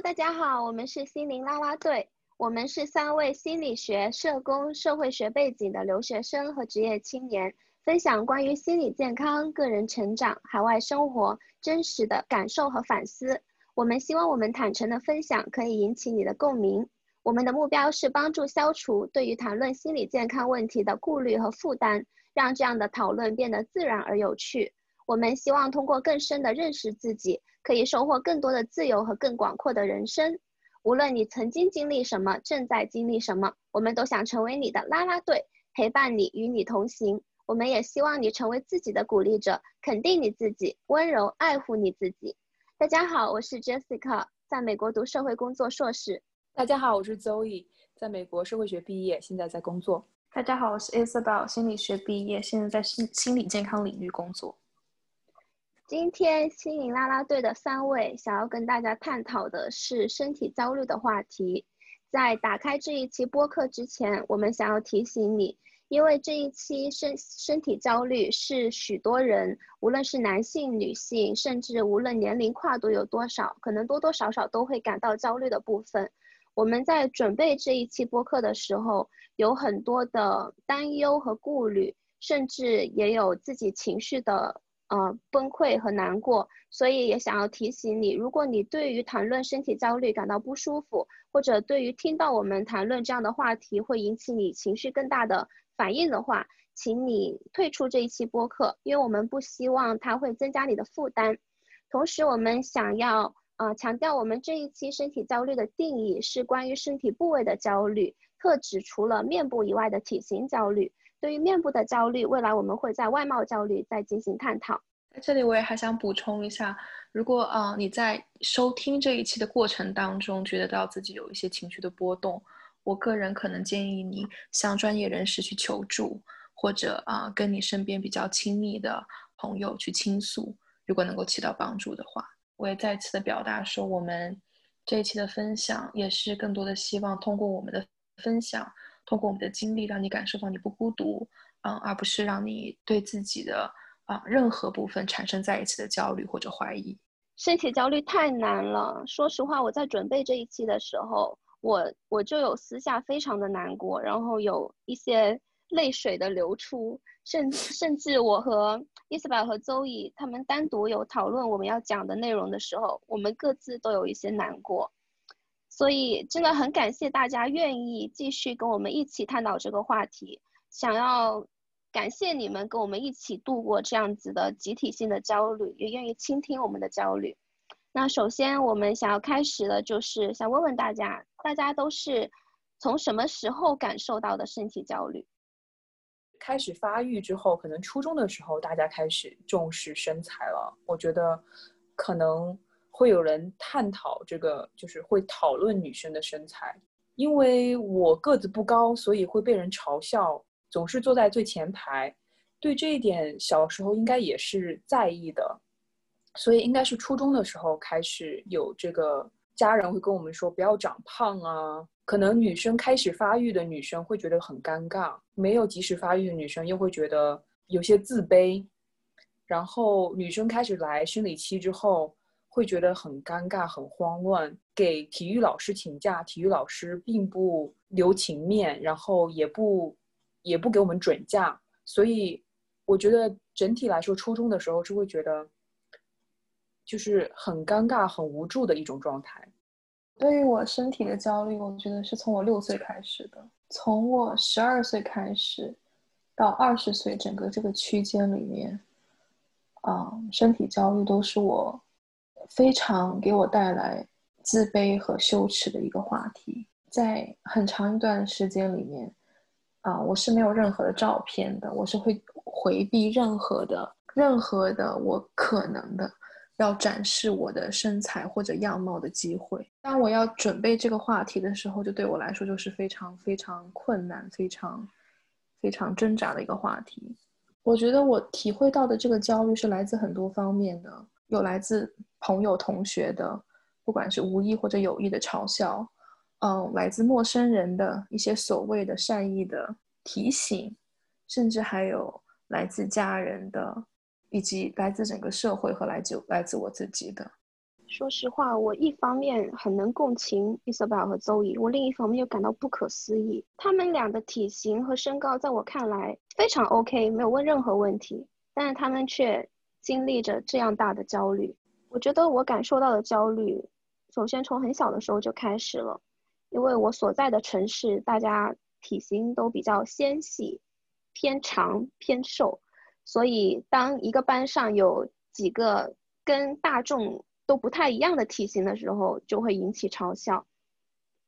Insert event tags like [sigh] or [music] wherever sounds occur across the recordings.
大家好，我们是心灵啦啦队。我们是三位心理学、社工、社会学背景的留学生和职业青年，分享关于心理健康、个人成长、海外生活真实的感受和反思。我们希望我们坦诚的分享可以引起你的共鸣。我们的目标是帮助消除对于谈论心理健康问题的顾虑和负担，让这样的讨论变得自然而有趣。我们希望通过更深的认识自己，可以收获更多的自由和更广阔的人生。无论你曾经经历什么，正在经历什么，我们都想成为你的啦啦队，陪伴你，与你同行。我们也希望你成为自己的鼓励者，肯定你自己，温柔爱护你自己。大家好，我是 Jessica，在美国读社会工作硕士。大家好，我是 Zoe，在美国社会学毕业，现在在工作。大家好，我是 Isabel，心理学毕业，现在在心心理健康领域工作。今天心灵啦啦队的三位想要跟大家探讨的是身体焦虑的话题。在打开这一期播客之前，我们想要提醒你，因为这一期身身体焦虑是许多人，无论是男性、女性，甚至无论年龄跨度有多少，可能多多少少都会感到焦虑的部分。我们在准备这一期播客的时候，有很多的担忧和顾虑，甚至也有自己情绪的。呃，崩溃和难过，所以也想要提醒你，如果你对于谈论身体焦虑感到不舒服，或者对于听到我们谈论这样的话题会引起你情绪更大的反应的话，请你退出这一期播客，因为我们不希望它会增加你的负担。同时，我们想要呃强调，我们这一期身体焦虑的定义是关于身体部位的焦虑，特指除了面部以外的体型焦虑。对于面部的焦虑，未来我们会在外貌焦虑再进行探讨。在这里，我也还想补充一下，如果啊你在收听这一期的过程当中，觉得到自己有一些情绪的波动，我个人可能建议你向专业人士去求助，或者啊跟你身边比较亲密的朋友去倾诉，如果能够起到帮助的话，我也再次的表达说，我们这一期的分享也是更多的希望通过我们的分享。通过我们的经历，让你感受到你不孤独，嗯，而不是让你对自己的啊任何部分产生再一次的焦虑或者怀疑。身体焦虑太难了，说实话，我在准备这一期的时候，我我就有私下非常的难过，然后有一些泪水的流出，甚甚至我和伊斯宝和周易他们单独有讨论我们要讲的内容的时候，我们各自都有一些难过。所以真的很感谢大家愿意继续跟我们一起探讨这个话题，想要感谢你们跟我们一起度过这样子的集体性的焦虑，也愿意倾听我们的焦虑。那首先我们想要开始的就是想问问大家，大家都是从什么时候感受到的身体焦虑？开始发育之后，可能初中的时候大家开始重视身材了。我觉得可能。会有人探讨这个，就是会讨论女生的身材。因为我个子不高，所以会被人嘲笑，总是坐在最前排。对这一点，小时候应该也是在意的，所以应该是初中的时候开始有这个家人会跟我们说不要长胖啊。可能女生开始发育的女生会觉得很尴尬，没有及时发育的女生又会觉得有些自卑。然后女生开始来生理期之后。会觉得很尴尬、很慌乱，给体育老师请假，体育老师并不留情面，然后也不也不给我们准假，所以我觉得整体来说，初中的时候是会觉得就是很尴尬、很无助的一种状态。对于我身体的焦虑，我觉得是从我六岁开始的，从我十二岁开始到二十岁，整个这个区间里面，啊，身体焦虑都是我。非常给我带来自卑和羞耻的一个话题，在很长一段时间里面，啊，我是没有任何的照片的，我是会回避任何的、任何的我可能的要展示我的身材或者样貌的机会。当我要准备这个话题的时候，就对我来说就是非常非常困难、非常非常挣扎的一个话题。我觉得我体会到的这个焦虑是来自很多方面的。有来自朋友、同学的，不管是无意或者有意的嘲笑，嗯，来自陌生人的一些所谓的善意的提醒，甚至还有来自家人的，以及来自整个社会和来自来自我自己的。说实话，我一方面很能共情 Isabel 和邹怡，我另一方面又感到不可思议。他们俩的体型和身高在我看来非常 OK，没有问任何问题，但是他们却经历着这样大的焦虑。我觉得我感受到的焦虑，首先从很小的时候就开始了，因为我所在的城市大家体型都比较纤细、偏长、偏瘦，所以当一个班上有几个跟大众都不太一样的体型的时候，就会引起嘲笑。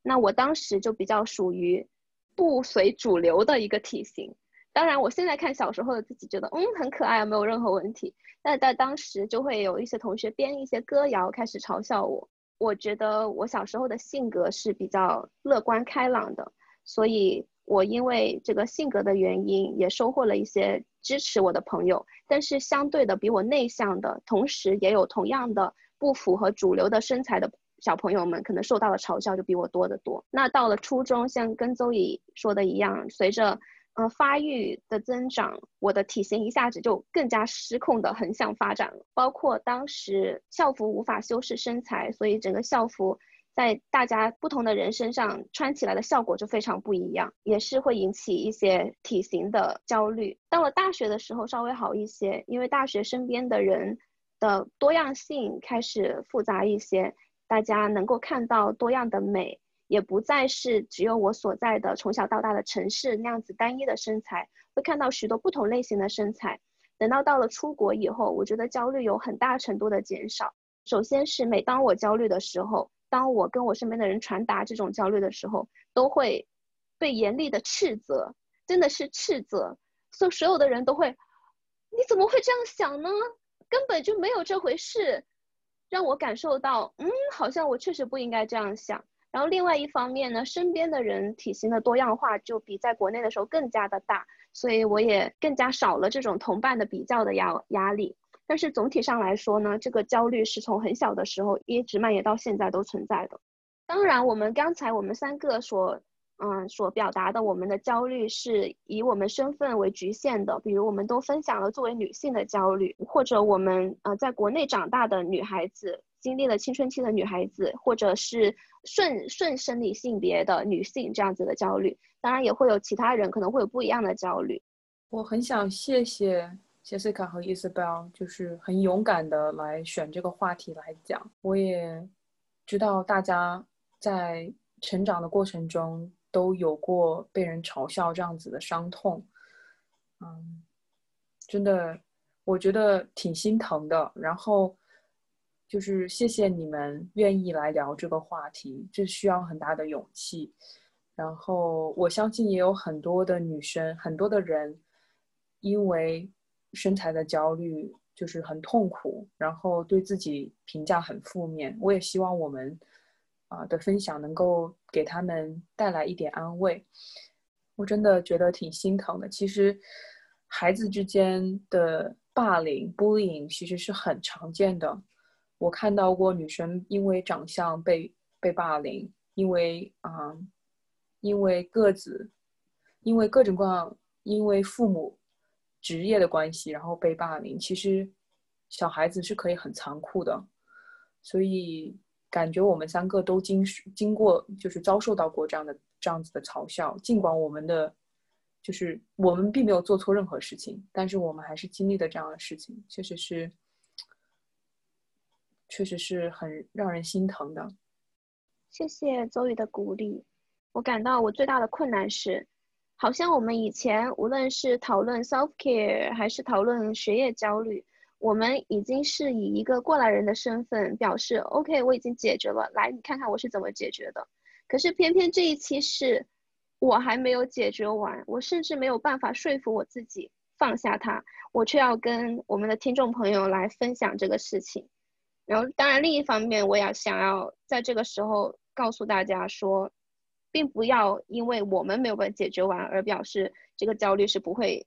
那我当时就比较属于不随主流的一个体型。当然，我现在看小时候的自己，觉得嗯很可爱，没有任何问题。但在当时，就会有一些同学编一些歌谣开始嘲笑我。我觉得我小时候的性格是比较乐观开朗的，所以我因为这个性格的原因，也收获了一些支持我的朋友。但是相对的，比我内向的同时，也有同样的。不符合主流的身材的小朋友们，可能受到的嘲笑就比我多得多。那到了初中，像跟邹乙说的一样，随着呃发育的增长，我的体型一下子就更加失控的横向发展了。包括当时校服无法修饰身材，所以整个校服在大家不同的人身上穿起来的效果就非常不一样，也是会引起一些体型的焦虑。到了大学的时候稍微好一些，因为大学身边的人。的多样性开始复杂一些，大家能够看到多样的美，也不再是只有我所在的从小到大的城市那样子单一的身材，会看到许多不同类型的身材。等到到了出国以后，我觉得焦虑有很大程度的减少。首先是每当我焦虑的时候，当我跟我身边的人传达这种焦虑的时候，都会被严厉的斥责，真的是斥责，所所有的人都会，你怎么会这样想呢？根本就没有这回事，让我感受到，嗯，好像我确实不应该这样想。然后另外一方面呢，身边的人体型的多样化就比在国内的时候更加的大，所以我也更加少了这种同伴的比较的压压力。但是总体上来说呢，这个焦虑是从很小的时候一直蔓延到现在都存在的。当然，我们刚才我们三个所。嗯，所表达的我们的焦虑是以我们身份为局限的，比如我们都分享了作为女性的焦虑，或者我们呃在国内长大的女孩子，经历了青春期的女孩子，或者是顺顺生理性别的女性这样子的焦虑，当然也会有其他人可能会有不一样的焦虑。我很想谢谢杰西卡和伊斯贝尔，就是很勇敢的来选这个话题来讲。我也知道大家在成长的过程中。都有过被人嘲笑这样子的伤痛，嗯，真的，我觉得挺心疼的。然后就是谢谢你们愿意来聊这个话题，这需要很大的勇气。然后我相信也有很多的女生，很多的人因为身材的焦虑就是很痛苦，然后对自己评价很负面。我也希望我们。啊的分享能够给他们带来一点安慰，我真的觉得挺心疼的。其实，孩子之间的霸凌 （bullying） 其实是很常见的。我看到过女生因为长相被被霸凌，因为啊，因为个子，因为各种各样，因为父母职业的关系，然后被霸凌。其实，小孩子是可以很残酷的，所以。感觉我们三个都经经过，就是遭受到过这样的这样子的嘲笑。尽管我们的，就是我们并没有做错任何事情，但是我们还是经历了这样的事情，确实是，确实是很让人心疼的。谢谢周宇的鼓励。我感到我最大的困难是，好像我们以前无论是讨论 self care 还是讨论学业焦虑。我们已经是以一个过来人的身份表示，OK，我已经解决了。来，你看看我是怎么解决的。可是偏偏这一期是，我还没有解决完，我甚至没有办法说服我自己放下它，我却要跟我们的听众朋友来分享这个事情。然后，当然另一方面，我也想要在这个时候告诉大家说，并不要因为我们没有办法解决完而表示这个焦虑是不会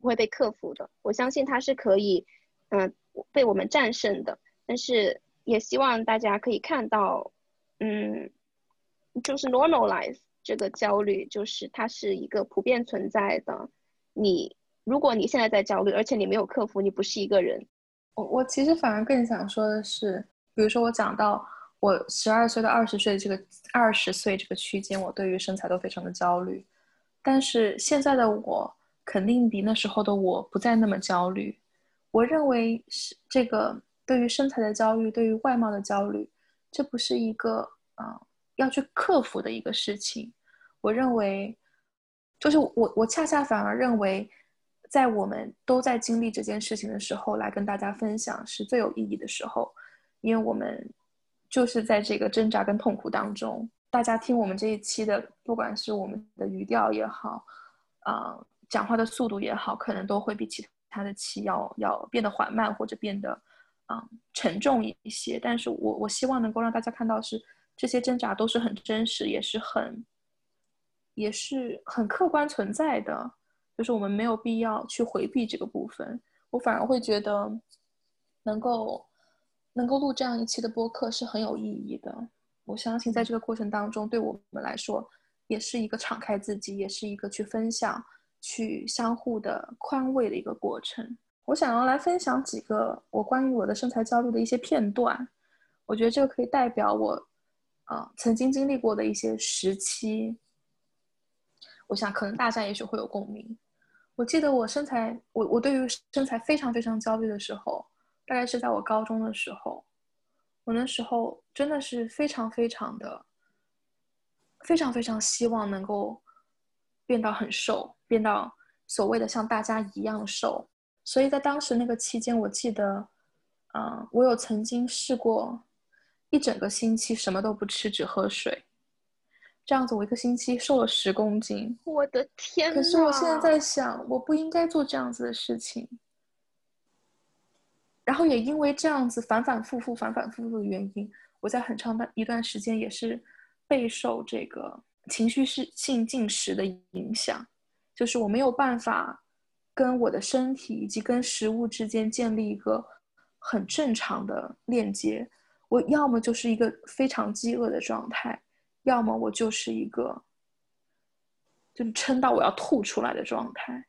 不会被克服的。我相信它是可以。嗯，被我们战胜的，但是也希望大家可以看到，嗯，就是 normalize 这个焦虑，就是它是一个普遍存在的。你如果你现在在焦虑，而且你没有克服，你不是一个人。我我其实反而更想说的是，比如说我讲到我十二岁到二十岁这个二十岁这个区间，我对于身材都非常的焦虑，但是现在的我肯定比那时候的我不再那么焦虑。我认为是这个对于身材的焦虑，对于外貌的焦虑，这不是一个啊要去克服的一个事情。我认为，就是我我恰恰反而认为，在我们都在经历这件事情的时候，来跟大家分享是最有意义的时候，因为我们就是在这个挣扎跟痛苦当中。大家听我们这一期的，不管是我们的语调也好，啊，讲话的速度也好，可能都会比其他。的期要要变得缓慢或者变得，嗯，沉重一些。但是我我希望能够让大家看到是这些挣扎都是很真实，也是很，也是很客观存在的。就是我们没有必要去回避这个部分。我反而会觉得，能够能够录这样一期的播客是很有意义的。我相信在这个过程当中，对我们来说也是一个敞开自己，也是一个去分享。去相互的宽慰的一个过程。我想要来分享几个我关于我的身材焦虑的一些片段。我觉得这个可以代表我，呃，曾经经历过的一些时期。我想可能大家也许会有共鸣。我记得我身材，我我对于身材非常非常焦虑的时候，大概是在我高中的时候。我那时候真的是非常非常的，非常非常希望能够变到很瘦。变到所谓的像大家一样瘦，所以在当时那个期间，我记得，嗯，我有曾经试过一整个星期什么都不吃，只喝水，这样子我一个星期瘦了十公斤。我的天！可是我现在在想，我不应该做这样子的事情。然后也因为这样子反反复复、反反复复的原因，我在很长的一段时间也是备受这个情绪性进食的影响。就是我没有办法跟我的身体以及跟食物之间建立一个很正常的链接。我要么就是一个非常饥饿的状态，要么我就是一个就是撑到我要吐出来的状态。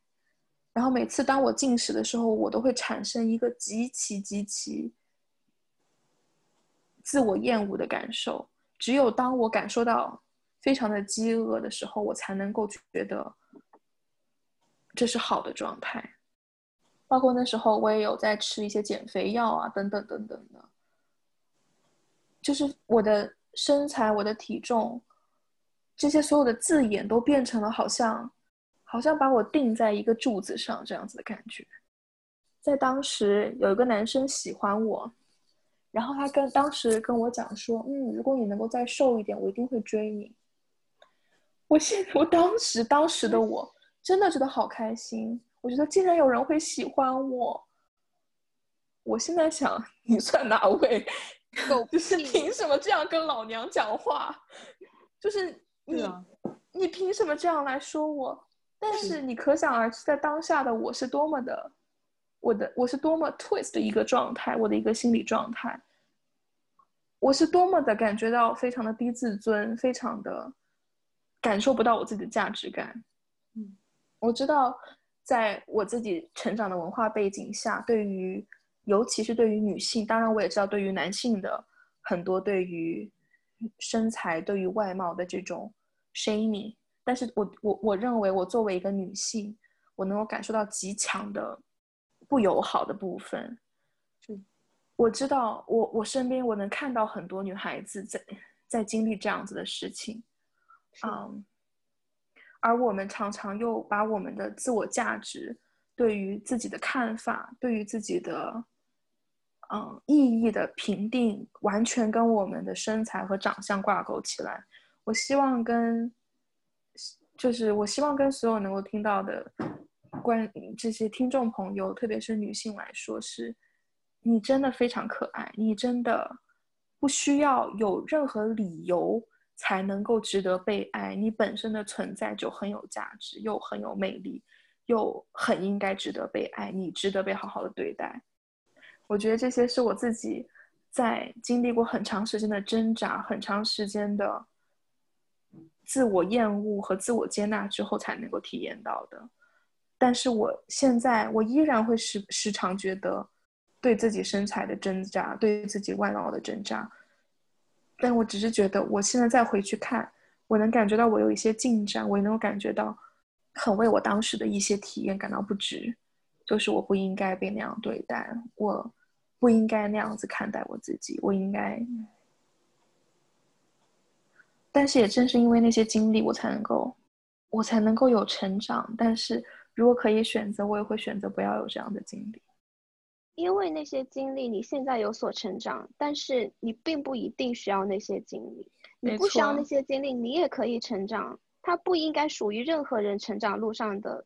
然后每次当我进食的时候，我都会产生一个极其极其自我厌恶的感受。只有当我感受到非常的饥饿的时候，我才能够觉得。这是好的状态，包括那时候我也有在吃一些减肥药啊，等等等等的。就是我的身材、我的体重，这些所有的字眼都变成了好像，好像把我钉在一个柱子上这样子的感觉。在当时有一个男生喜欢我，然后他跟当时跟我讲说：“嗯，如果你能够再瘦一点，我一定会追你。”我现我当时当时的我。真的觉得好开心！我觉得竟然有人会喜欢我。我现在想，你算哪位？[laughs] 就是凭什么这样跟老娘讲话？就是 [laughs] 你，你凭什么这样来说我？但是你可想而知，在当下的我是多么的，我的我是多么 twist 的一个状态，我的一个心理状态，我是多么的感觉到非常的低自尊，非常的感受不到我自己的价值感。嗯。我知道，在我自己成长的文化背景下，对于尤其是对于女性，当然我也知道对于男性的很多对于身材、对于外貌的这种 shaming，但是我我我认为我作为一个女性，我能够感受到极强的不友好的部分。我知道我我身边我能看到很多女孩子在在经历这样子的事情，嗯。而我们常常又把我们的自我价值、对于自己的看法、对于自己的嗯意义的评定，完全跟我们的身材和长相挂钩起来。我希望跟，就是我希望跟所有能够听到的关这些听众朋友，特别是女性来说，是你真的非常可爱，你真的不需要有任何理由。才能够值得被爱，你本身的存在就很有价值，又很有魅力，又很应该值得被爱，你值得被好好的对待。我觉得这些是我自己在经历过很长时间的挣扎、很长时间的自我厌恶和自我接纳之后才能够体验到的。但是我现在我依然会时时常觉得，对自己身材的挣扎，对自己外貌的挣扎。但我只是觉得，我现在再回去看，我能感觉到我有一些进展，我也能够感觉到很为我当时的一些体验感到不值。就是我不应该被那样对待，我不应该那样子看待我自己，我应该。但是也正是因为那些经历，我才能够，我才能够有成长。但是如果可以选择，我也会选择不要有这样的经历。因为那些经历，你现在有所成长，但是你并不一定需要那些经历。你不需要那些经历，你也可以成长。它不应该属于任何人成长路上的。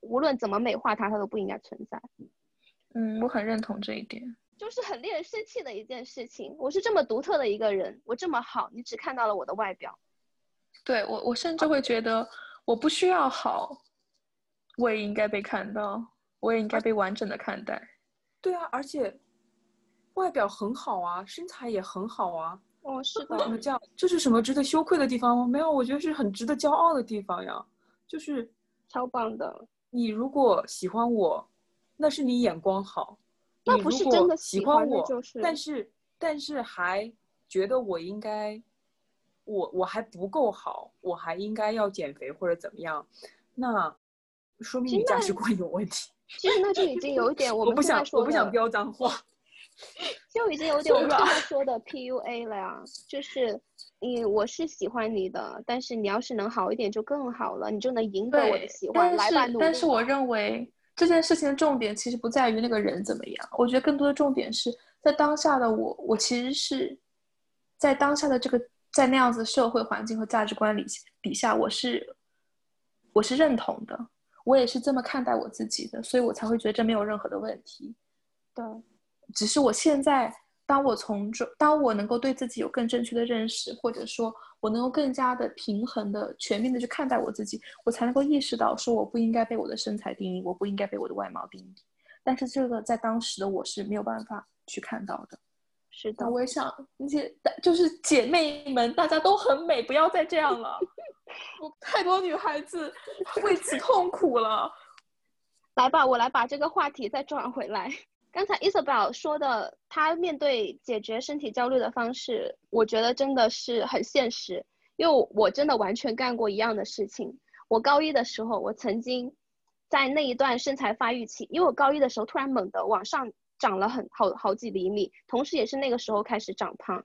无论怎么美化它，它都不应该存在。嗯，我很认同这一点。就是很令人生气的一件事情。我是这么独特的一个人，我这么好，你只看到了我的外表。对我，我甚至会觉得我不需要好，我也应该被看到，我也应该被完整的看待。对啊，而且外表很好啊，身材也很好啊。哦，是的。这样？这是什么值得羞愧的地方吗？没有，我觉得是很值得骄傲的地方呀。就是超棒的。你如果喜欢我，那是你眼光好。那不是真的喜欢我，就是。但是但是还觉得我应该，我我还不够好，我还应该要减肥或者怎么样，那说明你价值观有问题。其实那就已经有一点，[laughs] 我不想我不想飙脏话，就已经有点我们刚才说的 PUA 了呀，就是。你我是喜欢你的，但是你要是能好一点就更好了，你就能赢得我的喜欢。来吧，努力。但是我认为这件事情的重点其实不在于那个人怎么样，我觉得更多的重点是在当下的我，我其实是在当下的这个在那样子社会环境和价值观里底下，我是我是认同的，我也是这么看待我自己的，所以我才会觉得这没有任何的问题。对，只是我现在。当我从中，当我能够对自己有更正确的认识，或者说我能够更加的平衡的、全面的去看待我自己，我才能够意识到说我不应该被我的身材定义，我不应该被我的外貌定义。但是这个在当时的我是没有办法去看到的。是的，我也想那些就是姐妹们，大家都很美，不要再这样了。我太多女孩子为此痛苦了。[laughs] 来吧，我来把这个话题再转回来。刚才 Isabel 说的，她面对解决身体焦虑的方式，我觉得真的是很现实，因为我真的完全干过一样的事情。我高一的时候，我曾经在那一段身材发育期，因为我高一的时候突然猛地往上长了很好好几厘米，同时也是那个时候开始长胖，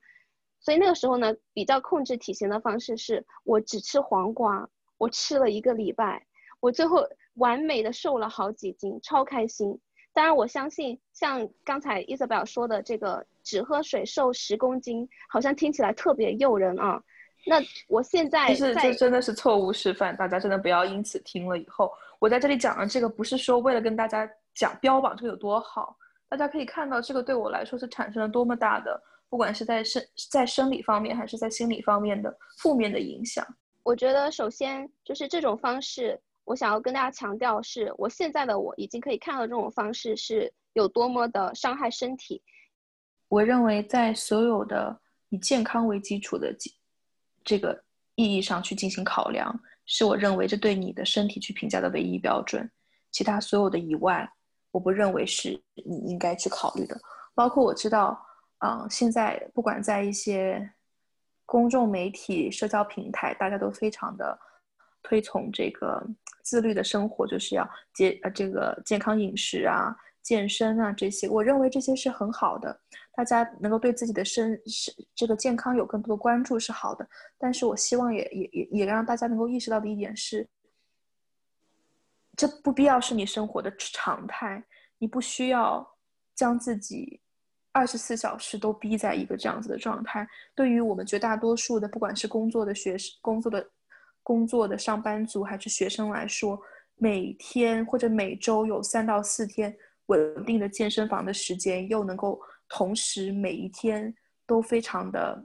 所以那个时候呢，比较控制体型的方式是我只吃黄瓜，我吃了一个礼拜，我最后完美的瘦了好几斤，超开心。当然，我相信像刚才伊泽贝尔说的这个只喝水瘦十公斤，好像听起来特别诱人啊。那我现在就是这真的是错误示范，大家真的不要因此听了以后，我在这里讲的这个不是说为了跟大家讲标榜这个有多好，大家可以看到这个对我来说是产生了多么大的，不管是在生在生理方面还是在心理方面的负面的影响。我觉得首先就是这种方式。我想要跟大家强调，是我现在的我已经可以看到这种方式是有多么的伤害身体。我认为，在所有的以健康为基础的这个意义上去进行考量，是我认为这对你的身体去评价的唯一标准。其他所有的以外，我不认为是你应该去考虑的。包括我知道，嗯，现在不管在一些公众媒体、社交平台，大家都非常的推崇这个。自律的生活就是要健呃这个健康饮食啊、健身啊这些，我认为这些是很好的。大家能够对自己的身是这个健康有更多的关注是好的。但是我希望也也也也让大家能够意识到的一点是，这不必要是你生活的常态。你不需要将自己二十四小时都逼在一个这样子的状态。对于我们绝大多数的，不管是工作的学生、工作的。工作的上班族还是学生来说，每天或者每周有三到四天稳定的健身房的时间，又能够同时每一天都非常的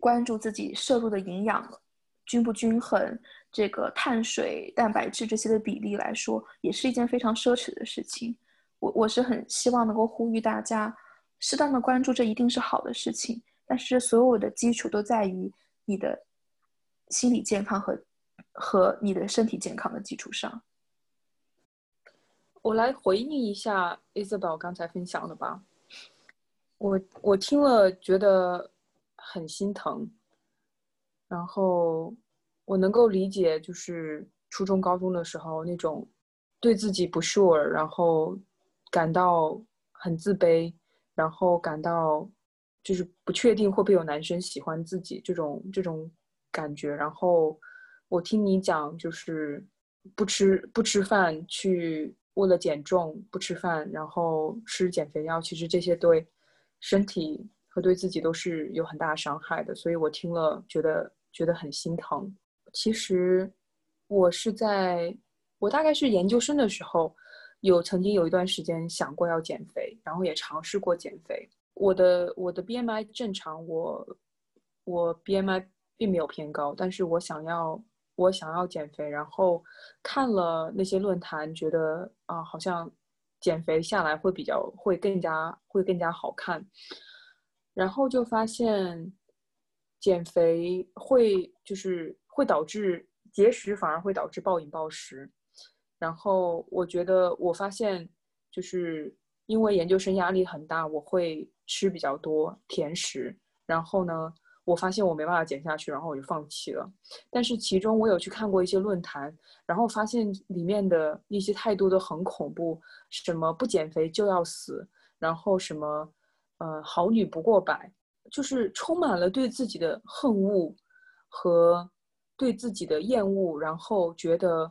关注自己摄入的营养均不均衡，这个碳水、蛋白质这些的比例来说，也是一件非常奢侈的事情。我我是很希望能够呼吁大家，适当的关注这一定是好的事情，但是所有的基础都在于你的。心理健康和和你的身体健康的基础上，我来回应一下 Isabel 刚才分享的吧。我我听了觉得很心疼，然后我能够理解，就是初中高中的时候那种对自己不 sure，然后感到很自卑，然后感到就是不确定会不会有男生喜欢自己这种这种感觉。然后我听你讲，就是不吃不吃饭去为了减重不吃饭，然后吃减肥药，其实这些对。身体和对自己都是有很大伤害的，所以我听了觉得觉得很心疼。其实我是在我大概是研究生的时候，有曾经有一段时间想过要减肥，然后也尝试过减肥。我的我的 BMI 正常，我我 BMI 并没有偏高，但是我想要我想要减肥，然后看了那些论坛，觉得啊好像。减肥下来会比较会更加会更加好看，然后就发现减肥会就是会导致节食，反而会导致暴饮暴食。然后我觉得我发现就是因为研究生压力很大，我会吃比较多甜食，然后呢。我发现我没办法减下去，然后我就放弃了。但是其中我有去看过一些论坛，然后发现里面的一些态度都很恐怖，什么不减肥就要死，然后什么，呃，好女不过百，就是充满了对自己的恨恶和对自己的厌恶，然后觉得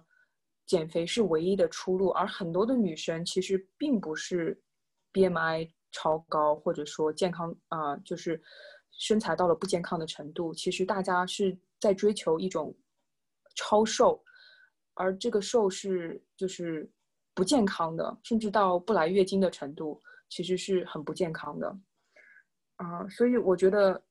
减肥是唯一的出路。而很多的女生其实并不是 BMI 超高，或者说健康啊，就是。身材到了不健康的程度，其实大家是在追求一种超瘦，而这个瘦是就是不健康的，甚至到不来月经的程度，其实是很不健康的。啊，所以我觉得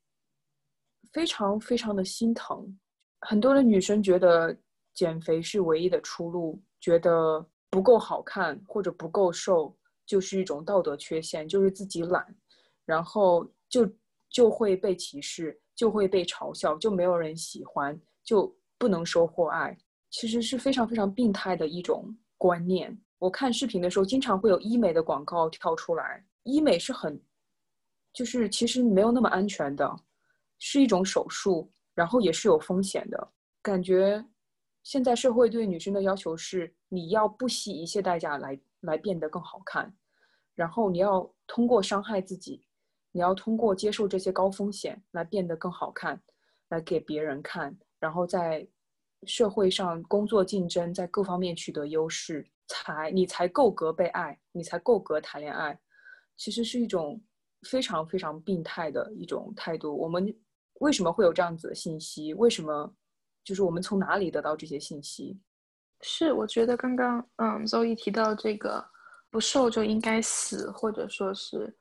非常非常的心疼。很多的女生觉得减肥是唯一的出路，觉得不够好看或者不够瘦就是一种道德缺陷，就是自己懒，然后就。就会被歧视，就会被嘲笑，就没有人喜欢，就不能收获爱。其实是非常非常病态的一种观念。我看视频的时候，经常会有医美的广告跳出来。医美是很，就是其实没有那么安全的，是一种手术，然后也是有风险的。感觉现在社会对女生的要求是，你要不惜一切代价来来变得更好看，然后你要通过伤害自己。你要通过接受这些高风险来变得更好看，来给别人看，然后在社会上工作竞争，在各方面取得优势，才你才够格被爱，你才够格谈恋爱。其实是一种非常非常病态的一种态度。我们为什么会有这样子的信息？为什么就是我们从哪里得到这些信息？是我觉得刚刚嗯，周易提到这个不瘦就应该死，或者说是。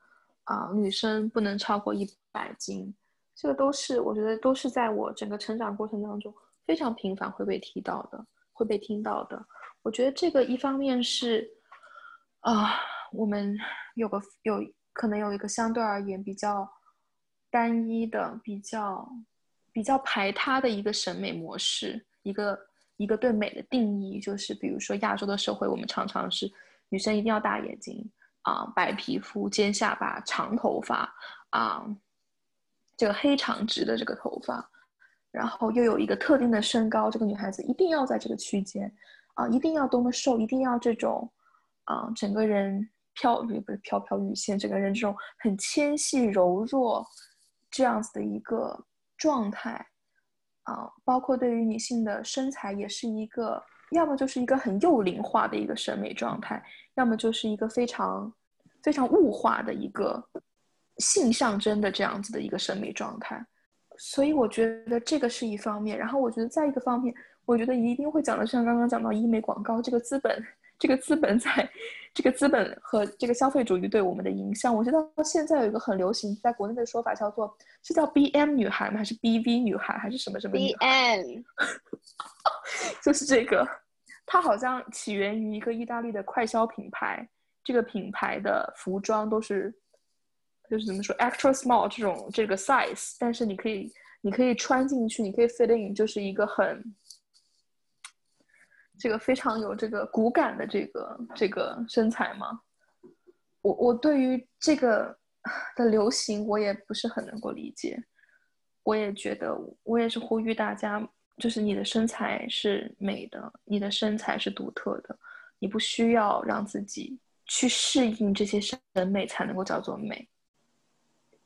啊，女生不能超过一百斤，这个都是我觉得都是在我整个成长过程当中非常频繁会被提到的，会被听到的。我觉得这个一方面是，啊，我们有个有可能有一个相对而言比较单一的、比较比较排他的一个审美模式，一个一个对美的定义，就是比如说亚洲的社会，我们常常是女生一定要大眼睛。啊，白皮肤、尖下巴、长头发，啊，这个黑长直的这个头发，然后又有一个特定的身高，这个女孩子一定要在这个区间，啊，一定要多么瘦，一定要这种，啊，整个人飘不不是飘飘欲仙，整个人这种很纤细柔弱这样子的一个状态，啊，包括对于女性的身材也是一个。要么就是一个很幼龄化的一个审美状态，要么就是一个非常非常物化的一个性象征的这样子的一个审美状态。所以我觉得这个是一方面。然后我觉得再一个方面，我觉得一定会讲的，像刚刚讲到医美广告这个资本，这个资本在这个资本和这个消费主义对我们的影响。我觉得现在有一个很流行在国内的说法叫做是叫 B M 女孩吗？还是 B V 女孩？还是什么什么？B M，[laughs] 就是这个。它好像起源于一个意大利的快消品牌，这个品牌的服装都是，就是怎么说，extra small 这种这个 size，但是你可以，你可以穿进去，你可以 fit in，就是一个很，这个非常有这个骨感的这个这个身材嘛？我我对于这个的流行，我也不是很能够理解。我也觉得，我也是呼吁大家，就是你的身材是美的，你的身材是独特的，你不需要让自己去适应这些审美才能够叫做美。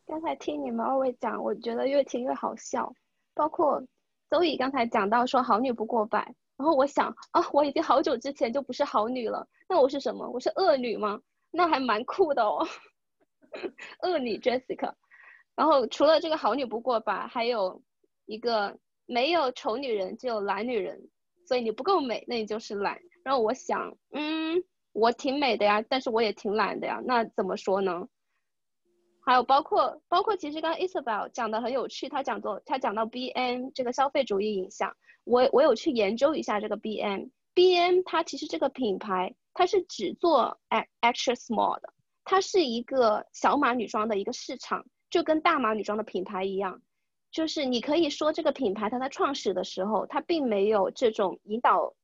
刚才听你们二位讲，我觉得越听越好笑。包括周乙刚才讲到说“好女不过百”，然后我想啊，我已经好久之前就不是好女了，那我是什么？我是恶女吗？那还蛮酷的哦，[laughs] 恶女 Jessica。然后除了这个“好女不过百”，还有一个没有丑女人，只有懒女人。所以你不够美，那你就是懒。然后我想，嗯，我挺美的呀，但是我也挺懒的呀，那怎么说呢？还有包括包括，其实刚刚 Isabel 讲的很有趣，他讲到他讲到 BM 这个消费主义影响，我我有去研究一下这个 BM，BM 它其实这个品牌它是只做 extra small 的，它是一个小码女装的一个市场，就跟大码女装的品牌一样，就是你可以说这个品牌它在创始的时候，它并没有这种引导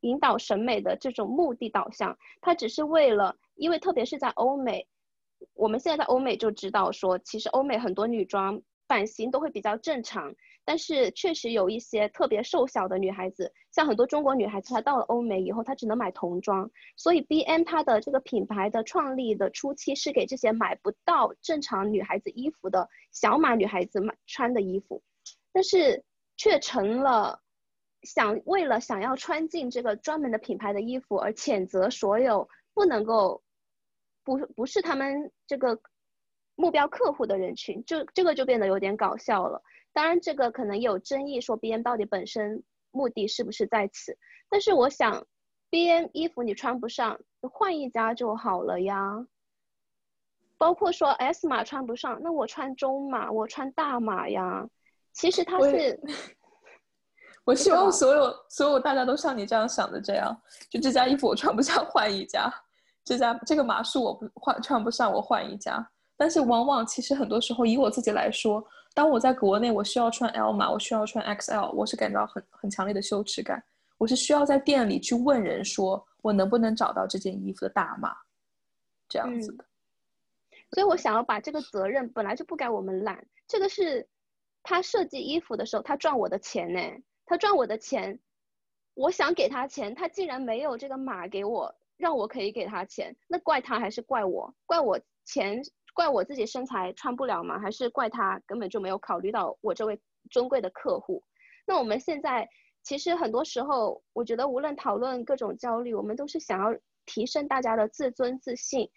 引导审美的这种目的导向，它只是为了，因为特别是在欧美。我们现在在欧美就知道说，其实欧美很多女装版型都会比较正常，但是确实有一些特别瘦小的女孩子，像很多中国女孩子，她到了欧美以后，她只能买童装。所以 B M 它的这个品牌的创立的初期是给这些买不到正常女孩子衣服的小码女孩子买穿的衣服，但是却成了想为了想要穿进这个专门的品牌的衣服而谴责所有不能够。不不是他们这个目标客户的人群，就这个就变得有点搞笑了。当然，这个可能有争议，说 B M 到底本身目的是不是在此？但是我想，B M 衣服你穿不上，换一家就好了呀。包括说 S 码穿不上，那我穿中码，我穿大码呀。其实它是，[laughs] 我希望所有所有大家都像你这样想的，这样就这家衣服我穿不上，换一家。这家这个码数我不换穿不上，我换一家。但是往往其实很多时候，以我自己来说，当我在国内我需要穿 L 码，我需要穿 XL，我是感到很很强烈的羞耻感。我是需要在店里去问人，说我能不能找到这件衣服的大码，这样子的。所以我想要把这个责任本来就不该我们揽，这个是他设计衣服的时候他赚我的钱呢，他赚我的钱，我想给他钱，他竟然没有这个码给我。让我可以给他钱，那怪他还是怪我？怪我钱，怪我自己身材穿不了吗？还是怪他根本就没有考虑到我这位尊贵的客户？那我们现在其实很多时候，我觉得无论讨论各种焦虑，我们都是想要提升大家的自尊自信，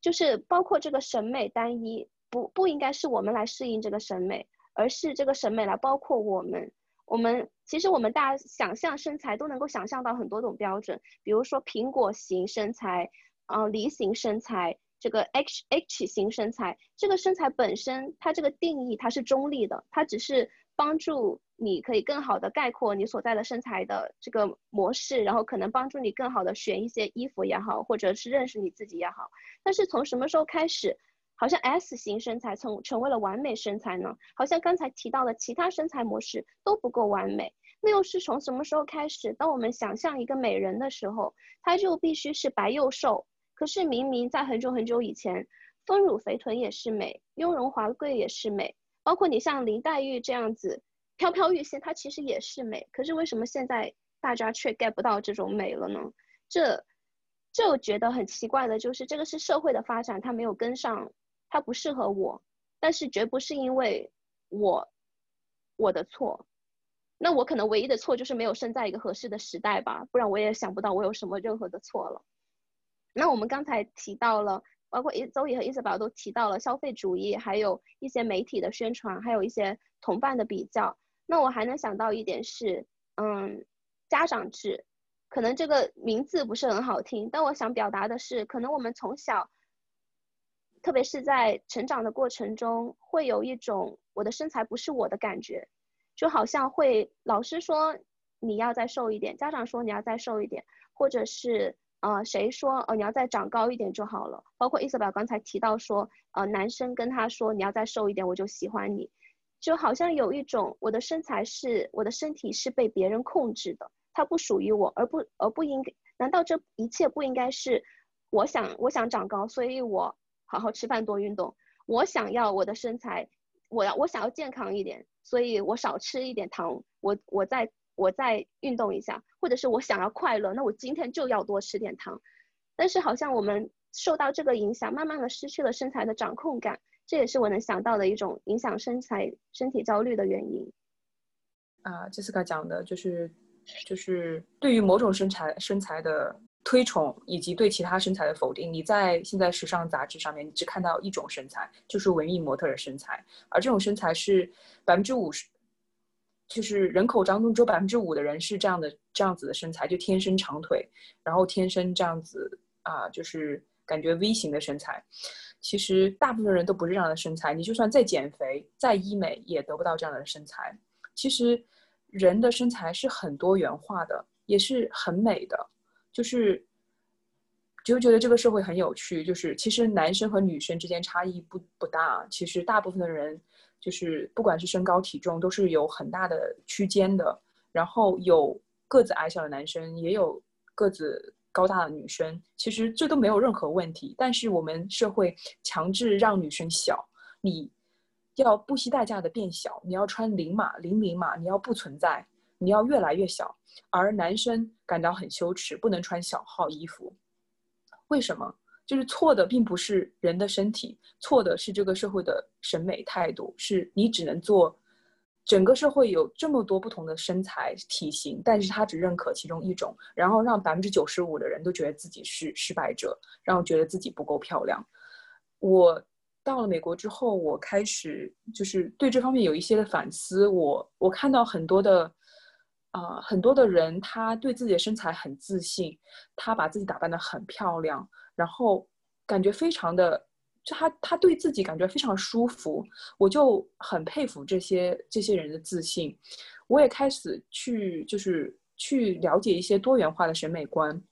就是包括这个审美单一，不不应该是我们来适应这个审美，而是这个审美来包括我们。我们其实我们大家想象身材都能够想象到很多种标准，比如说苹果型身材，呃梨形身材，这个 H H 型身材，这个身材本身它这个定义它是中立的，它只是帮助你可以更好的概括你所在的身材的这个模式，然后可能帮助你更好的选一些衣服也好，或者是认识你自己也好。但是从什么时候开始？好像 S 型身材成成为了完美身材呢？好像刚才提到的其他身材模式都不够完美。那又是从什么时候开始？当我们想象一个美人的时候，她就必须是白又瘦。可是明明在很久很久以前，丰乳肥臀也是美，雍容华贵也是美。包括你像林黛玉这样子飘飘欲仙，她其实也是美。可是为什么现在大家却 get 不到这种美了呢？这，这觉得很奇怪的，就是这个是社会的发展，它没有跟上。它不适合我，但是绝不是因为我我的错。那我可能唯一的错就是没有生在一个合适的时代吧，不然我也想不到我有什么任何的错了。那我们刚才提到了，包括伊周易和伊斯宝都提到了消费主义，还有一些媒体的宣传，还有一些同伴的比较。那我还能想到一点是，嗯，家长制，可能这个名字不是很好听，但我想表达的是，可能我们从小。特别是在成长的过程中，会有一种我的身材不是我的感觉，就好像会老师说你要再瘦一点，家长说你要再瘦一点，或者是呃谁说哦你要再长高一点就好了。包括伊瑟表刚才提到说，呃男生跟他说你要再瘦一点我就喜欢你，就好像有一种我的身材是我的身体是被别人控制的，它不属于我，而不而不应该？难道这一切不应该是我想我想长高，所以我好好吃饭多运动。我想要我的身材，我要我想要健康一点，所以我少吃一点糖。我我再我再运动一下，或者是我想要快乐，那我今天就要多吃点糖。但是好像我们受到这个影响，慢慢的失去了身材的掌控感，这也是我能想到的一种影响身材身体焦虑的原因。啊，Jessica 讲的就是，就是对于某种身材身材的推崇，以及对其他身材的否定。你在现在时尚杂志上面，你只看到一种身材，就是文艺模特的身材，而这种身材是百分之五十，就是人口当中只有百分之五的人是这样的这样子的身材，就天生长腿，然后天生这样子啊，就是感觉 V 型的身材。其实大部分人都不是这样的身材，你就算再减肥、再医美，也得不到这样的身材。其实。人的身材是很多元化的，也是很美的，就是就觉得这个社会很有趣。就是其实男生和女生之间差异不不大，其实大部分的人就是不管是身高体重都是有很大的区间的。然后有个子矮小的男生，也有个子高大的女生，其实这都没有任何问题。但是我们社会强制让女生小，你。要不惜代价的变小，你要穿零码、零零码，你要不存在，你要越来越小。而男生感到很羞耻，不能穿小号衣服。为什么？就是错的并不是人的身体，错的是这个社会的审美态度。是你只能做，整个社会有这么多不同的身材体型，但是他只认可其中一种，然后让百分之九十五的人都觉得自己是失败者，然后觉得自己不够漂亮。我。到了美国之后，我开始就是对这方面有一些的反思。我我看到很多的，啊，很多的人，他对自己的身材很自信，他把自己打扮得很漂亮，然后感觉非常的，就他他对自己感觉非常舒服。我就很佩服这些这些人的自信。我也开始去就是去了解一些多元化的审美观。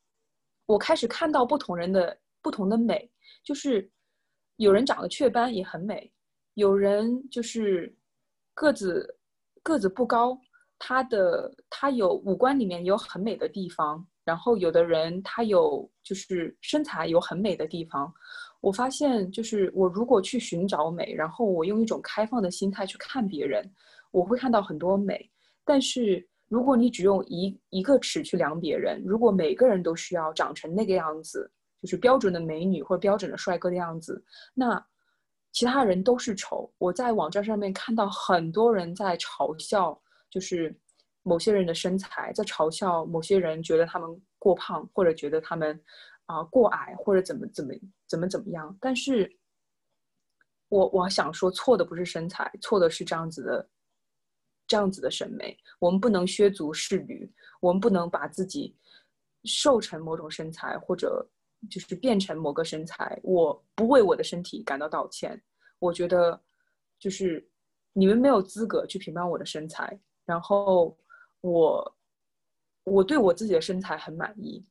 我开始看到不同人的不同的美，就是。有人长得雀斑也很美，有人就是个子个子不高，他的他有五官里面有很美的地方，然后有的人他有就是身材有很美的地方。我发现就是我如果去寻找美，然后我用一种开放的心态去看别人，我会看到很多美。但是如果你只用一一个尺去量别人，如果每个人都需要长成那个样子。就是标准的美女或者标准的帅哥的样子，那其他人都是丑。我在网站上面看到很多人在嘲笑，就是某些人的身材，在嘲笑某些人，觉得他们过胖，或者觉得他们啊过矮，或者怎么怎么怎么怎么样。但是，我我想说，错的不是身材，错的是这样子的这样子的审美。我们不能削足适履，我们不能把自己瘦成某种身材，或者。就是变成某个身材，我不为我的身体感到道歉。我觉得，就是你们没有资格去评判我的身材。然后我，我对我自己的身材很满意。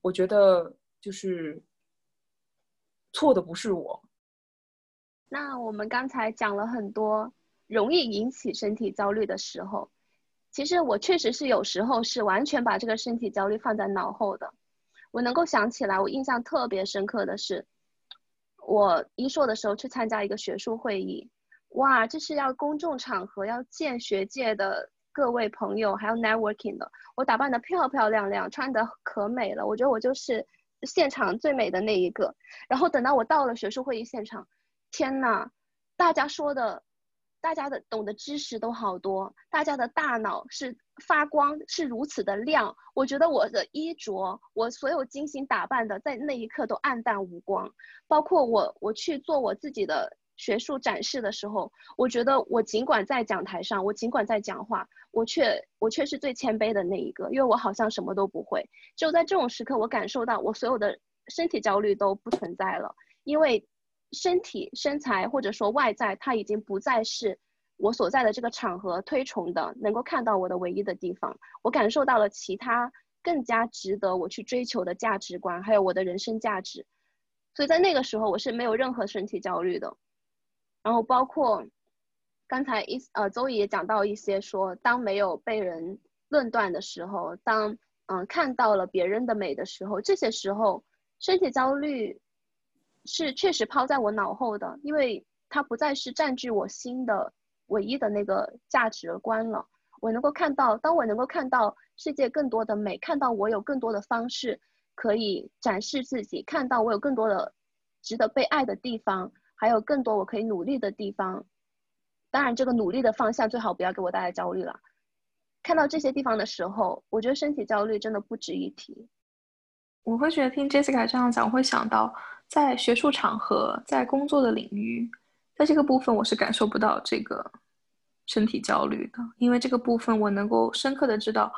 我觉得就是错的不是我。那我们刚才讲了很多容易引起身体焦虑的时候，其实我确实是有时候是完全把这个身体焦虑放在脑后的。我能够想起来，我印象特别深刻的是，我一硕的时候去参加一个学术会议，哇，这是要公众场合要见学界的各位朋友，还有 networking 的，我打扮的漂漂亮亮，穿的可美了，我觉得我就是现场最美的那一个。然后等到我到了学术会议现场，天呐，大家说的。大家的懂的知识都好多，大家的大脑是发光，是如此的亮。我觉得我的衣着，我所有精心打扮的，在那一刻都暗淡无光。包括我，我去做我自己的学术展示的时候，我觉得我尽管在讲台上，我尽管在讲话，我却我却是最谦卑的那一个，因为我好像什么都不会。只有在这种时刻，我感受到我所有的身体焦虑都不存在了，因为。身体身材或者说外在，它已经不再是我所在的这个场合推崇的，能够看到我的唯一的地方。我感受到了其他更加值得我去追求的价值观，还有我的人生价值。所以在那个时候，我是没有任何身体焦虑的。然后包括刚才一呃，周也讲到一些说，当没有被人论断的时候，当嗯看到了别人的美的时候，这些时候身体焦虑是确实抛在我脑后的，因为它不再是占据我心的唯一的那个价值观了。我能够看到，当我能够看到世界更多的美，看到我有更多的方式可以展示自己，看到我有更多的值得被爱的地方，还有更多我可以努力的地方。当然，这个努力的方向最好不要给我带来焦虑了。看到这些地方的时候，我觉得身体焦虑真的不值一提。我会觉得听 Jessica 这样讲，我会想到在学术场合、在工作的领域，在这个部分我是感受不到这个身体焦虑的，因为这个部分我能够深刻的知道，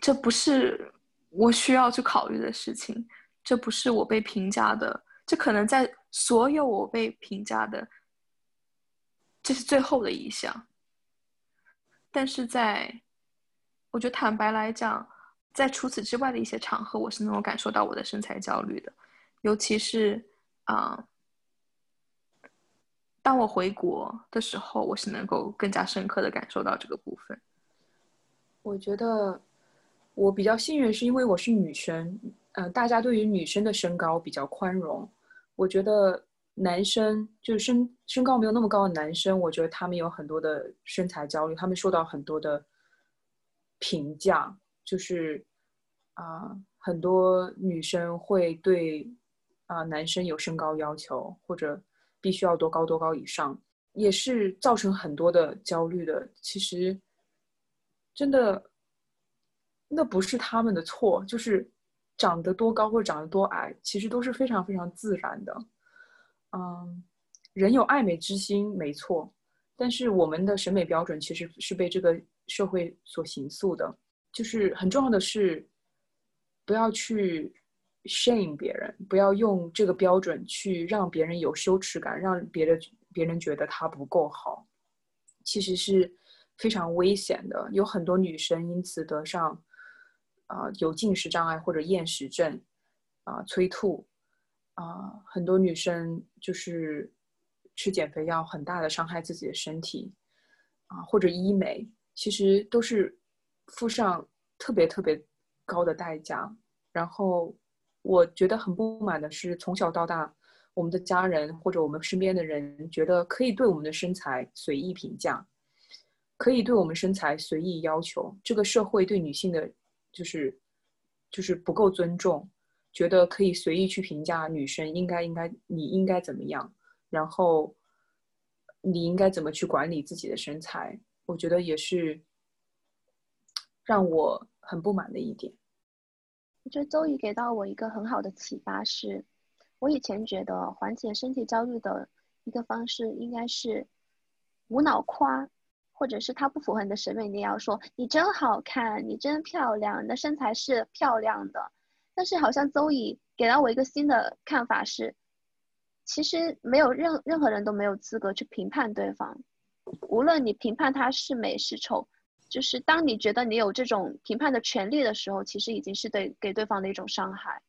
这不是我需要去考虑的事情，这不是我被评价的，这可能在所有我被评价的。这是最后的一项，但是在，我觉得坦白来讲，在除此之外的一些场合，我是能够感受到我的身材焦虑的，尤其是啊，当我回国的时候，我是能够更加深刻的感受到这个部分。我觉得我比较幸运，是因为我是女生，呃，大家对于女生的身高比较宽容，我觉得。男生就是身身高没有那么高的男生，我觉得他们有很多的身材焦虑，他们受到很多的评价，就是啊，很多女生会对啊男生有身高要求，或者必须要多高多高以上，也是造成很多的焦虑的。其实真的那不是他们的错，就是长得多高或者长得多矮，其实都是非常非常自然的。嗯，人有爱美之心，没错，但是我们的审美标准其实是被这个社会所形塑的。就是很重要的是，不要去 shame 别人，不要用这个标准去让别人有羞耻感，让别人别人觉得他不够好，其实是非常危险的。有很多女生因此得上啊有进食障碍或者厌食症啊催吐。啊，很多女生就是吃减肥药，很大的伤害自己的身体，啊，或者医美，其实都是付上特别特别高的代价。然后我觉得很不满的是，从小到大，我们的家人或者我们身边的人觉得可以对我们的身材随意评价，可以对我们身材随意要求。这个社会对女性的，就是就是不够尊重。觉得可以随意去评价女生应该应该你应该怎么样，然后你应该怎么去管理自己的身材？我觉得也是让我很不满的一点。我觉得周瑜给到我一个很好的启发是，我以前觉得缓解身体焦虑的一个方式应该是无脑夸，或者是他不符合你的审美，你也要说你真好看，你真漂亮，你的身材是漂亮的。但是好像周乙给了我一个新的看法是，其实没有任任何人都没有资格去评判对方，无论你评判他是美是丑，就是当你觉得你有这种评判的权利的时候，其实已经是对给对方的一种伤害。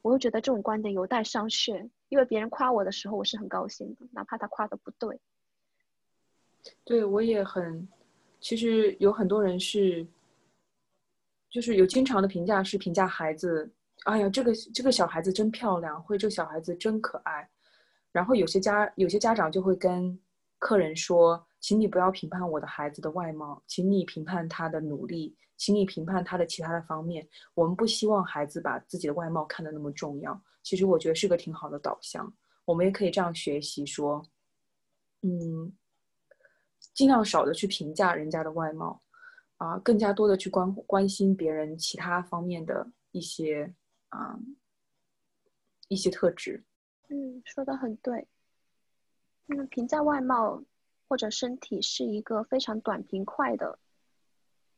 我又觉得这种观点有待商榷，因为别人夸我的时候，我是很高兴的，哪怕他夸的不对。对我也很，其实有很多人是，就是有经常的评价是评价孩子。哎呀，这个这个小孩子真漂亮，或者这个小孩子真可爱。然后有些家有些家长就会跟客人说：“请你不要评判我的孩子的外貌，请你评判他的努力，请你评判他的其他的方面。我们不希望孩子把自己的外貌看得那么重要。”其实我觉得是个挺好的导向。我们也可以这样学习说：“嗯，尽量少的去评价人家的外貌，啊，更加多的去关关心别人其他方面的一些。”啊，一些特质，嗯，说的很对。那嗯，评价外貌或者身体是一个非常短平快的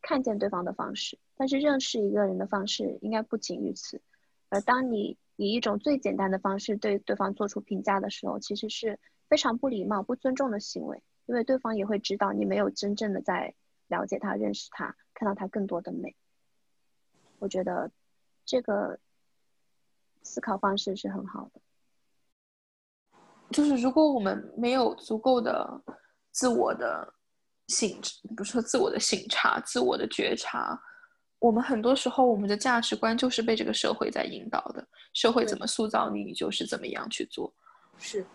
看见对方的方式，但是认识一个人的方式应该不仅于此。而当你以一种最简单的方式对对方做出评价的时候，其实是非常不礼貌、不尊重的行为，因为对方也会知道你没有真正的在了解他、认识他、看到他更多的美。我觉得这个。思考方式是很好的，就是如果我们没有足够的自我的醒，不是说自我的醒察、自我的觉察。我们很多时候，我们的价值观就是被这个社会在引导的。社会怎么塑造你，你就是怎么样去做。是，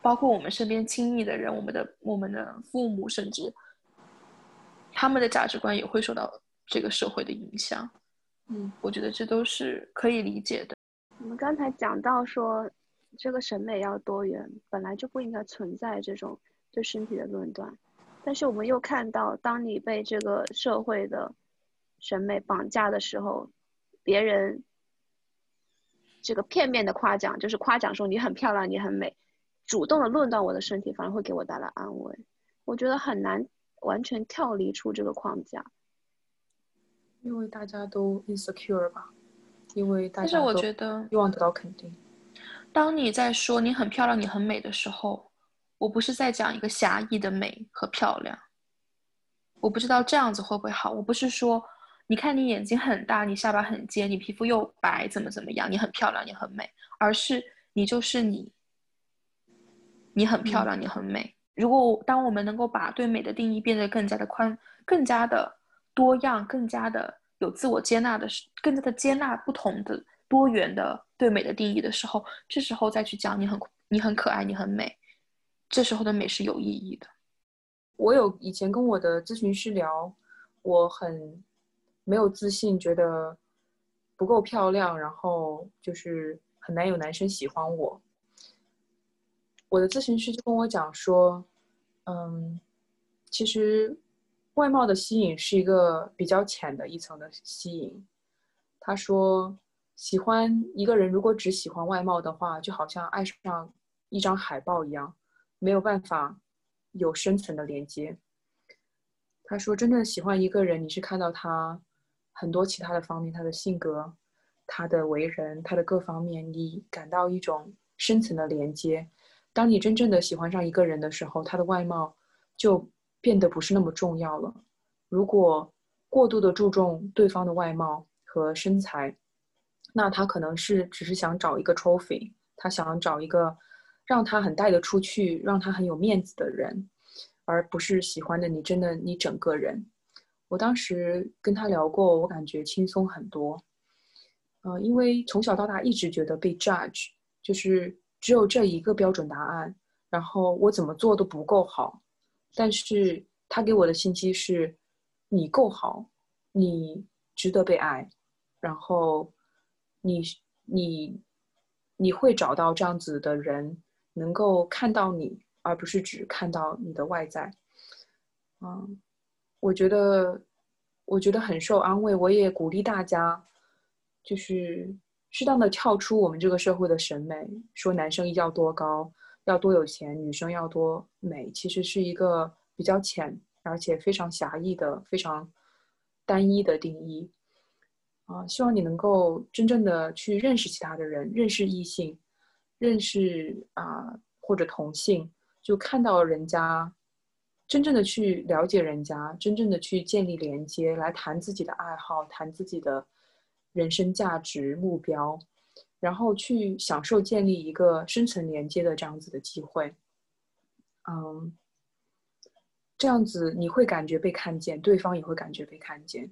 包括我们身边亲密的人，我们的我们的父母，甚至他们的价值观也会受到这个社会的影响。嗯，我觉得这都是可以理解的。我们刚才讲到说，这个审美要多元，本来就不应该存在这种对身体的论断。但是我们又看到，当你被这个社会的审美绑架的时候，别人这个片面的夸奖，就是夸奖说你很漂亮，你很美，主动的论断我的身体，反而会给我带来安慰。我觉得很难完全跳离出这个框架，因为大家都 insecure 吧，因为大家但是家我觉得希望得到肯定。当你在说你很漂亮、你很美的时候，我不是在讲一个狭义的美和漂亮。我不知道这样子会不会好。我不是说，你看你眼睛很大，你下巴很尖，你皮肤又白，怎么怎么样，你很漂亮，你很美，而是你就是你，你很漂亮，你很美。如果当我们能够把对美的定义变得更加的宽、更加的多样、更加的有自我接纳的时，更加的接纳不同的多元的对美的定义的时候，这时候再去讲你很你很可爱，你很美，这时候的美是有意义的。我有以前跟我的咨询师聊，我很没有自信，觉得不够漂亮，然后就是很难有男生喜欢我。我的咨询师就跟我讲说，嗯，其实外貌的吸引是一个比较浅的一层的吸引。他说，喜欢一个人如果只喜欢外貌的话，就好像爱上一张海报一样，没有办法有深层的连接。他说，真正喜欢一个人，你是看到他很多其他的方面，他的性格、他的为人、他的各方面，你感到一种深层的连接。当你真正的喜欢上一个人的时候，他的外貌就变得不是那么重要了。如果过度的注重对方的外貌和身材，那他可能是只是想找一个 trophy，他想找一个让他很带得出去、让他很有面子的人，而不是喜欢的你真的你整个人。我当时跟他聊过，我感觉轻松很多。呃，因为从小到大一直觉得被 judge，就是。只有这一个标准答案，然后我怎么做都不够好。但是他给我的信息是：你够好，你值得被爱，然后你你你会找到这样子的人，能够看到你，而不是只看到你的外在。嗯，我觉得我觉得很受安慰。我也鼓励大家，就是。适当的跳出我们这个社会的审美，说男生要多高，要多有钱，女生要多美，其实是一个比较浅而且非常狭义的、非常单一的定义。啊，希望你能够真正的去认识其他的人，认识异性，认识啊或者同性，就看到人家，真正的去了解人家，真正的去建立连接，来谈自己的爱好，谈自己的。人生价值目标，然后去享受建立一个深层连接的这样子的机会，嗯，这样子你会感觉被看见，对方也会感觉被看见。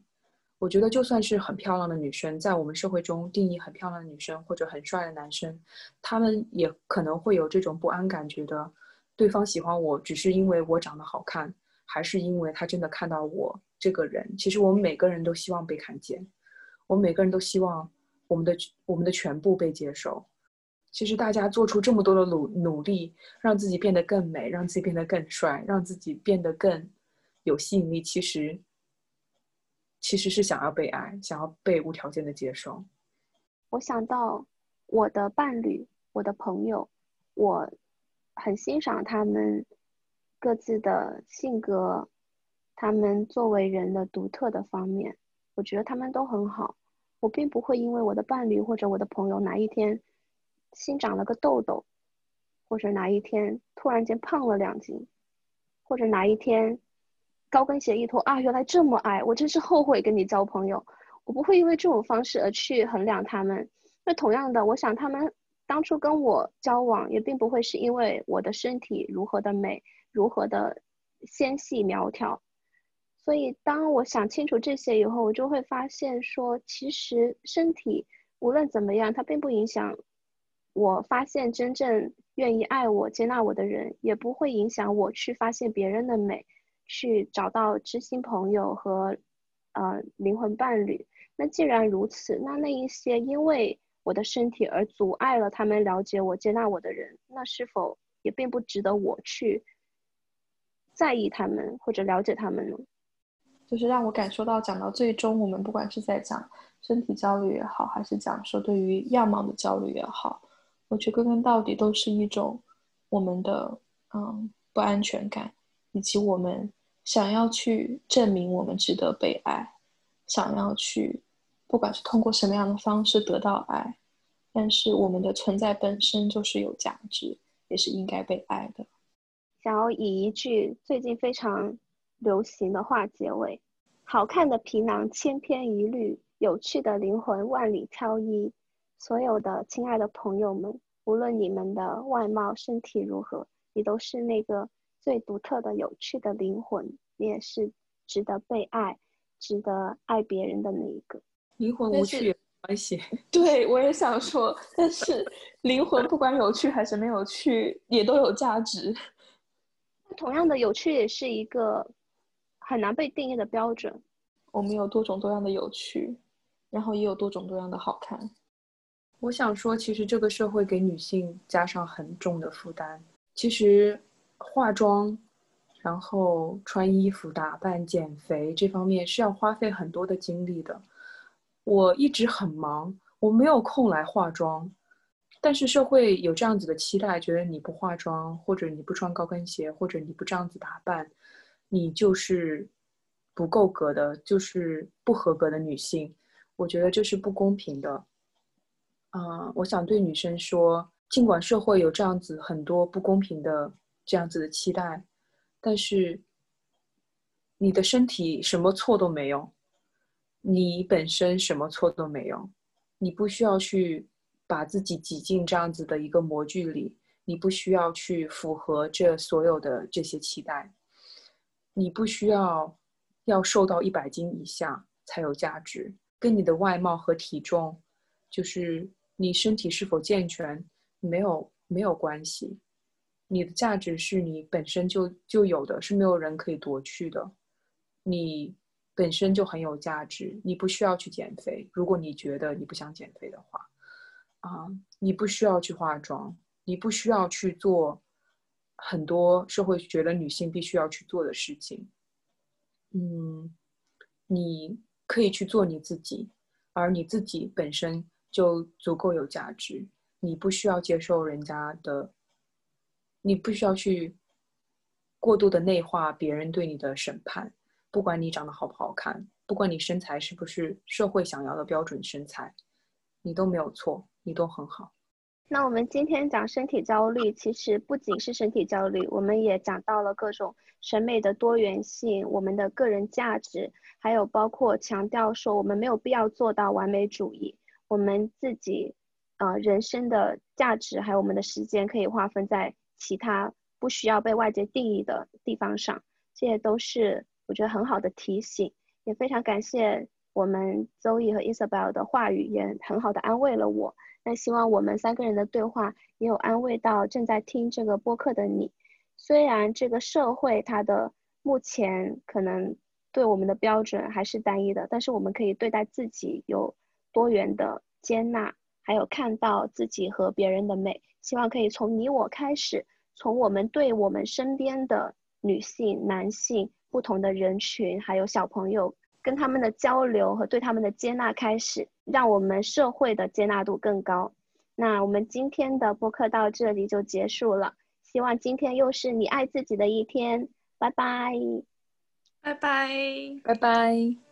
我觉得就算是很漂亮的女生，在我们社会中定义很漂亮的女生或者很帅的男生，他们也可能会有这种不安感觉的。对方喜欢我，只是因为我长得好看，还是因为他真的看到我这个人？其实我们每个人都希望被看见。我们每个人都希望我们的我们的全部被接受。其实大家做出这么多的努努力，让自己变得更美，让自己变得更帅，让自己变得更有吸引力，其实其实是想要被爱，想要被无条件的接受。我想到我的伴侣，我的朋友，我很欣赏他们各自的性格，他们作为人的独特的方面。我觉得他们都很好，我并不会因为我的伴侣或者我的朋友哪一天新长了个痘痘，或者哪一天突然间胖了两斤，或者哪一天高跟鞋一脱啊，原来这么矮，我真是后悔跟你交朋友。我不会因为这种方式而去衡量他们。那同样的，我想他们当初跟我交往也并不会是因为我的身体如何的美，如何的纤细苗条。所以，当我想清楚这些以后，我就会发现说，其实身体无论怎么样，它并不影响我发现真正愿意爱我、接纳我的人，也不会影响我去发现别人的美，去找到知心朋友和呃灵魂伴侣。那既然如此，那那一些因为我的身体而阻碍了他们了解我、接纳我的人，那是否也并不值得我去在意他们或者了解他们呢？就是让我感受到，讲到最终，我们不管是在讲身体焦虑也好，还是讲说对于样貌的焦虑也好，我觉得归根到底都是一种我们的嗯不安全感，以及我们想要去证明我们值得被爱，想要去不管是通过什么样的方式得到爱，但是我们的存在本身就是有价值，也是应该被爱的。想要以一句最近非常。流行的话结尾，好看的皮囊千篇一律，有趣的灵魂万里挑一。所有的亲爱的朋友们，无论你们的外貌、身体如何，你都是那个最独特的、有趣的灵魂，你也是值得被爱、值得爱别人的那一个。灵魂无趣有关系？[laughs] 对，我也想说，但是灵魂不管有趣还是没有趣，也都有价值。[laughs] 同样的，有趣也是一个。很难被定义的标准。我们有多种多样的有趣，然后也有多种多样的好看。我想说，其实这个社会给女性加上很重的负担。其实，化妆，然后穿衣服、打扮、减肥这方面是要花费很多的精力的。我一直很忙，我没有空来化妆。但是社会有这样子的期待，觉得你不化妆，或者你不穿高跟鞋，或者你不这样子打扮。你就是不够格的，就是不合格的女性，我觉得这是不公平的。嗯，我想对女生说，尽管社会有这样子很多不公平的这样子的期待，但是你的身体什么错都没有，你本身什么错都没有，你不需要去把自己挤进这样子的一个模具里，你不需要去符合这所有的这些期待。你不需要要瘦到一百斤以下才有价值，跟你的外貌和体重，就是你身体是否健全没有没有关系。你的价值是你本身就就有的，是没有人可以夺去的。你本身就很有价值，你不需要去减肥。如果你觉得你不想减肥的话，啊，你不需要去化妆，你不需要去做。很多社会觉得女性必须要去做的事情，嗯，你可以去做你自己，而你自己本身就足够有价值，你不需要接受人家的，你不需要去过度的内化别人对你的审判。不管你长得好不好看，不管你身材是不是社会想要的标准身材，你都没有错，你都很好。那我们今天讲身体焦虑，其实不仅是身体焦虑，我们也讲到了各种审美的多元性，我们的个人价值，还有包括强调说我们没有必要做到完美主义，我们自己，呃，人生的价值还有我们的时间可以划分在其他不需要被外界定义的地方上，这些都是我觉得很好的提醒，也非常感谢我们周易和 Isabel 的话语，也很好的安慰了我。那希望我们三个人的对话也有安慰到正在听这个播客的你。虽然这个社会它的目前可能对我们的标准还是单一的，但是我们可以对待自己有多元的接纳，还有看到自己和别人的美。希望可以从你我开始，从我们对我们身边的女性、男性、不同的人群，还有小朋友。跟他们的交流和对他们的接纳开始，让我们社会的接纳度更高。那我们今天的播客到这里就结束了，希望今天又是你爱自己的一天。拜拜，拜拜，拜拜。